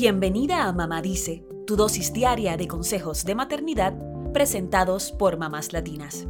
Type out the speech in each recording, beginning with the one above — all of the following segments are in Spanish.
Bienvenida a Mamá Dice, tu dosis diaria de consejos de maternidad presentados por mamás latinas.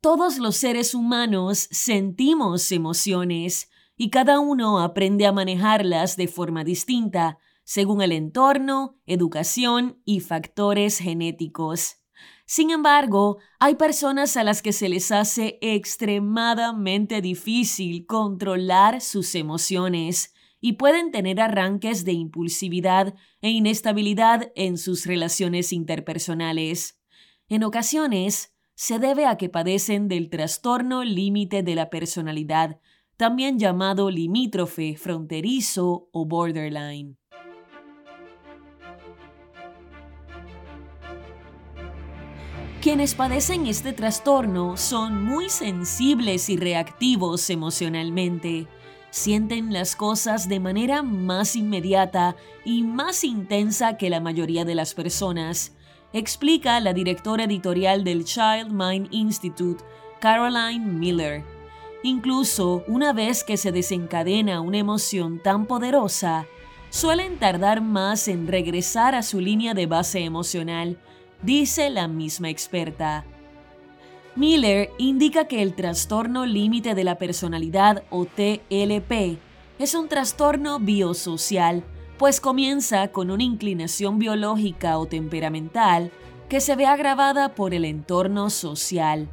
Todos los seres humanos sentimos emociones y cada uno aprende a manejarlas de forma distinta según el entorno, educación y factores genéticos. Sin embargo, hay personas a las que se les hace extremadamente difícil controlar sus emociones y pueden tener arranques de impulsividad e inestabilidad en sus relaciones interpersonales. En ocasiones, se debe a que padecen del trastorno límite de la personalidad, también llamado limítrofe, fronterizo o borderline. Quienes padecen este trastorno son muy sensibles y reactivos emocionalmente. Sienten las cosas de manera más inmediata y más intensa que la mayoría de las personas, explica la directora editorial del Child Mind Institute, Caroline Miller. Incluso una vez que se desencadena una emoción tan poderosa, suelen tardar más en regresar a su línea de base emocional dice la misma experta. Miller indica que el trastorno límite de la personalidad o TLP es un trastorno biosocial, pues comienza con una inclinación biológica o temperamental que se ve agravada por el entorno social.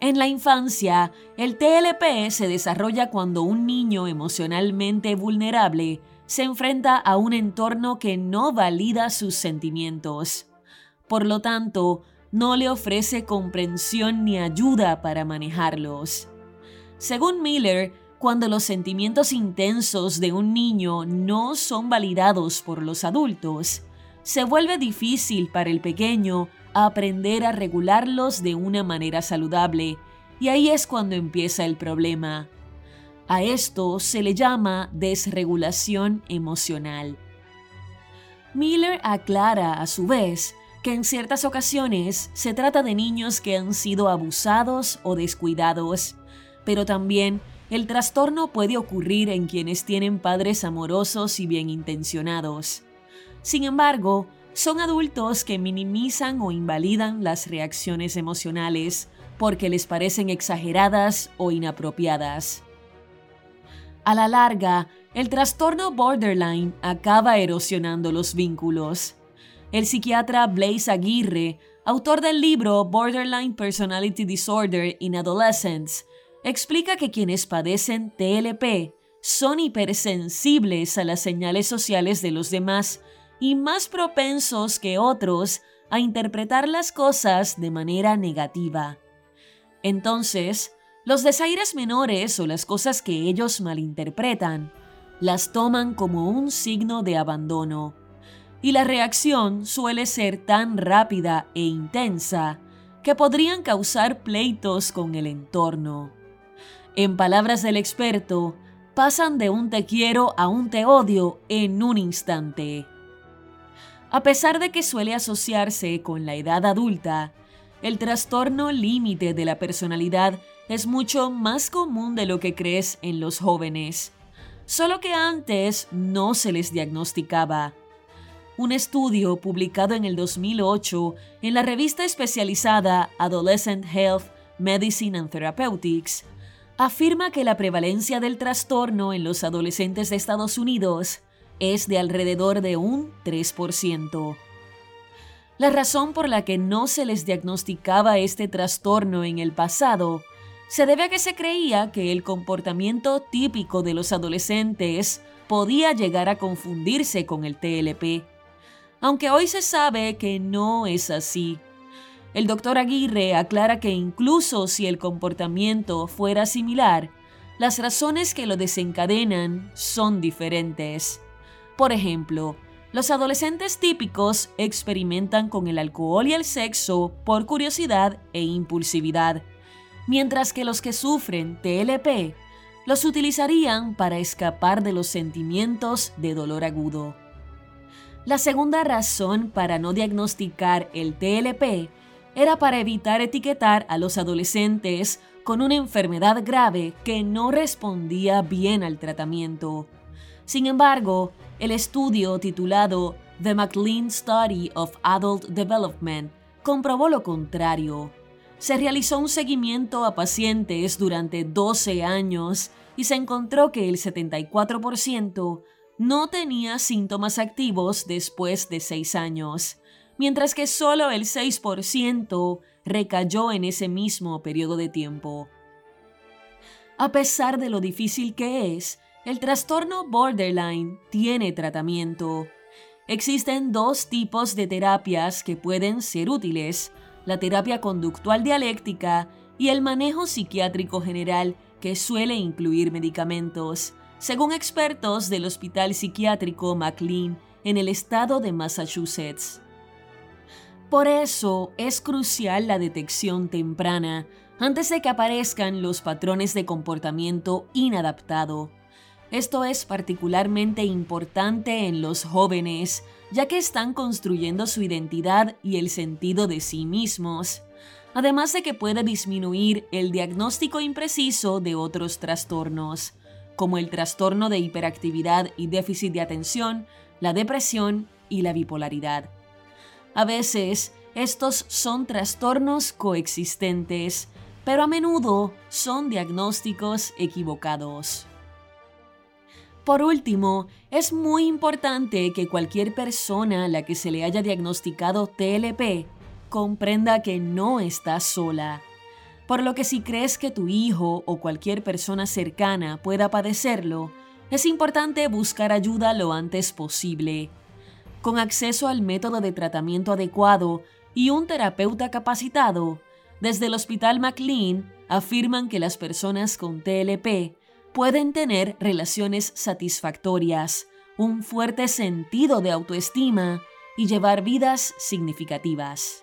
En la infancia, el TLP se desarrolla cuando un niño emocionalmente vulnerable se enfrenta a un entorno que no valida sus sentimientos. Por lo tanto, no le ofrece comprensión ni ayuda para manejarlos. Según Miller, cuando los sentimientos intensos de un niño no son validados por los adultos, se vuelve difícil para el pequeño aprender a regularlos de una manera saludable, y ahí es cuando empieza el problema. A esto se le llama desregulación emocional. Miller aclara a su vez en ciertas ocasiones se trata de niños que han sido abusados o descuidados, pero también el trastorno puede ocurrir en quienes tienen padres amorosos y bien intencionados. Sin embargo, son adultos que minimizan o invalidan las reacciones emocionales porque les parecen exageradas o inapropiadas. A la larga, el trastorno borderline acaba erosionando los vínculos el psiquiatra Blaise Aguirre, autor del libro Borderline Personality Disorder in Adolescents, explica que quienes padecen TLP son hipersensibles a las señales sociales de los demás y más propensos que otros a interpretar las cosas de manera negativa. Entonces, los desaires menores o las cosas que ellos malinterpretan las toman como un signo de abandono y la reacción suele ser tan rápida e intensa que podrían causar pleitos con el entorno. En palabras del experto, pasan de un te quiero a un te odio en un instante. A pesar de que suele asociarse con la edad adulta, el trastorno límite de la personalidad es mucho más común de lo que crees en los jóvenes, solo que antes no se les diagnosticaba un estudio publicado en el 2008 en la revista especializada Adolescent Health, Medicine and Therapeutics, afirma que la prevalencia del trastorno en los adolescentes de Estados Unidos es de alrededor de un 3%. La razón por la que no se les diagnosticaba este trastorno en el pasado se debe a que se creía que el comportamiento típico de los adolescentes podía llegar a confundirse con el TLP aunque hoy se sabe que no es así. El doctor Aguirre aclara que incluso si el comportamiento fuera similar, las razones que lo desencadenan son diferentes. Por ejemplo, los adolescentes típicos experimentan con el alcohol y el sexo por curiosidad e impulsividad, mientras que los que sufren TLP los utilizarían para escapar de los sentimientos de dolor agudo. La segunda razón para no diagnosticar el TLP era para evitar etiquetar a los adolescentes con una enfermedad grave que no respondía bien al tratamiento. Sin embargo, el estudio titulado The McLean Study of Adult Development comprobó lo contrario. Se realizó un seguimiento a pacientes durante 12 años y se encontró que el 74% no tenía síntomas activos después de 6 años, mientras que solo el 6% recayó en ese mismo periodo de tiempo. A pesar de lo difícil que es, el trastorno borderline tiene tratamiento. Existen dos tipos de terapias que pueden ser útiles, la terapia conductual dialéctica y el manejo psiquiátrico general que suele incluir medicamentos, según expertos del Hospital Psiquiátrico McLean en el estado de Massachusetts. Por eso es crucial la detección temprana antes de que aparezcan los patrones de comportamiento inadaptado. Esto es particularmente importante en los jóvenes, ya que están construyendo su identidad y el sentido de sí mismos, además de que puede disminuir el diagnóstico impreciso de otros trastornos, como el trastorno de hiperactividad y déficit de atención, la depresión y la bipolaridad. A veces, estos son trastornos coexistentes, pero a menudo son diagnósticos equivocados. Por último, es muy importante que cualquier persona a la que se le haya diagnosticado TLP comprenda que no está sola. Por lo que si crees que tu hijo o cualquier persona cercana pueda padecerlo, es importante buscar ayuda lo antes posible. Con acceso al método de tratamiento adecuado y un terapeuta capacitado, desde el Hospital McLean afirman que las personas con TLP pueden tener relaciones satisfactorias, un fuerte sentido de autoestima y llevar vidas significativas.